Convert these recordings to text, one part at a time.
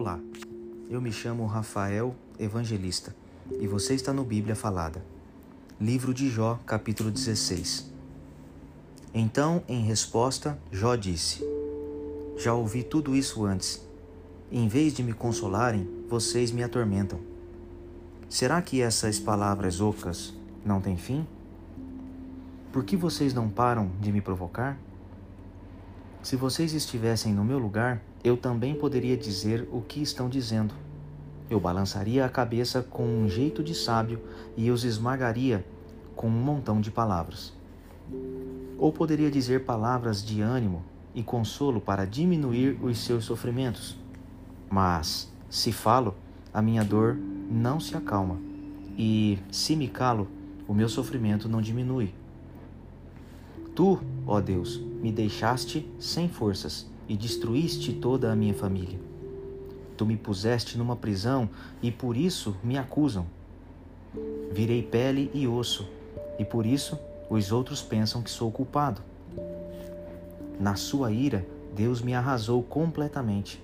Olá, eu me chamo Rafael Evangelista e você está no Bíblia Falada. Livro de Jó, capítulo 16. Então, em resposta, Jó disse: Já ouvi tudo isso antes. Em vez de me consolarem, vocês me atormentam. Será que essas palavras ocas não têm fim? Por que vocês não param de me provocar? Se vocês estivessem no meu lugar, eu também poderia dizer o que estão dizendo. Eu balançaria a cabeça com um jeito de sábio e os esmagaria com um montão de palavras. Ou poderia dizer palavras de ânimo e consolo para diminuir os seus sofrimentos. Mas, se falo, a minha dor não se acalma, e, se me calo, o meu sofrimento não diminui. Tu, ó Deus, me deixaste sem forças e destruíste toda a minha família. Tu me puseste numa prisão e por isso me acusam. Virei pele e osso, e por isso os outros pensam que sou culpado. Na sua ira, Deus me arrasou completamente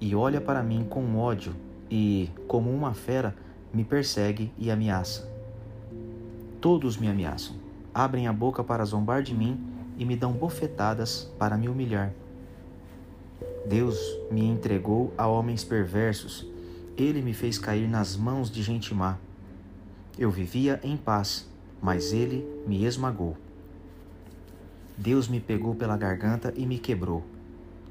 e olha para mim com ódio e, como uma fera, me persegue e ameaça. Todos me ameaçam abrem a boca para zombar de mim e me dão bofetadas para me humilhar. Deus me entregou a homens perversos, ele me fez cair nas mãos de gente má. Eu vivia em paz, mas ele me esmagou. Deus me pegou pela garganta e me quebrou.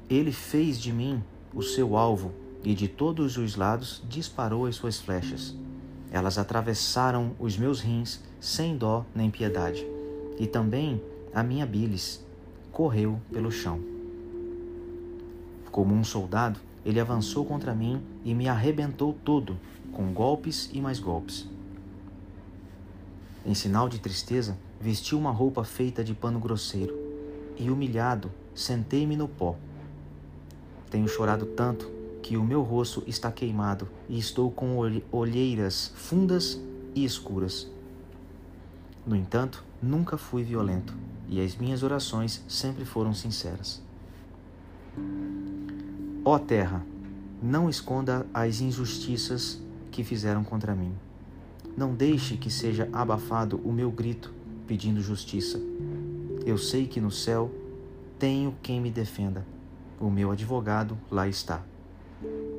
Ele fez de mim o seu alvo e de todos os lados disparou as suas flechas. Elas atravessaram os meus rins sem dó nem piedade e também a minha bilis correu pelo chão. Como um soldado, ele avançou contra mim e me arrebentou todo, com golpes e mais golpes. Em sinal de tristeza, vesti uma roupa feita de pano grosseiro e, humilhado, sentei-me no pó. Tenho chorado tanto que o meu rosto está queimado e estou com olheiras fundas e escuras. No entanto, nunca fui violento e as minhas orações sempre foram sinceras. Ó terra, não esconda as injustiças que fizeram contra mim. Não deixe que seja abafado o meu grito pedindo justiça. Eu sei que no céu tenho quem me defenda. O meu advogado lá está.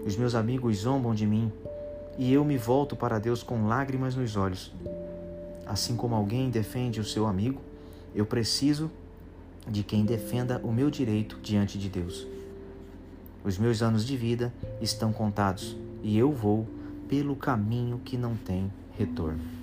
Os meus amigos zombam de mim e eu me volto para Deus com lágrimas nos olhos. Assim como alguém defende o seu amigo, eu preciso de quem defenda o meu direito diante de Deus. Os meus anos de vida estão contados e eu vou pelo caminho que não tem retorno.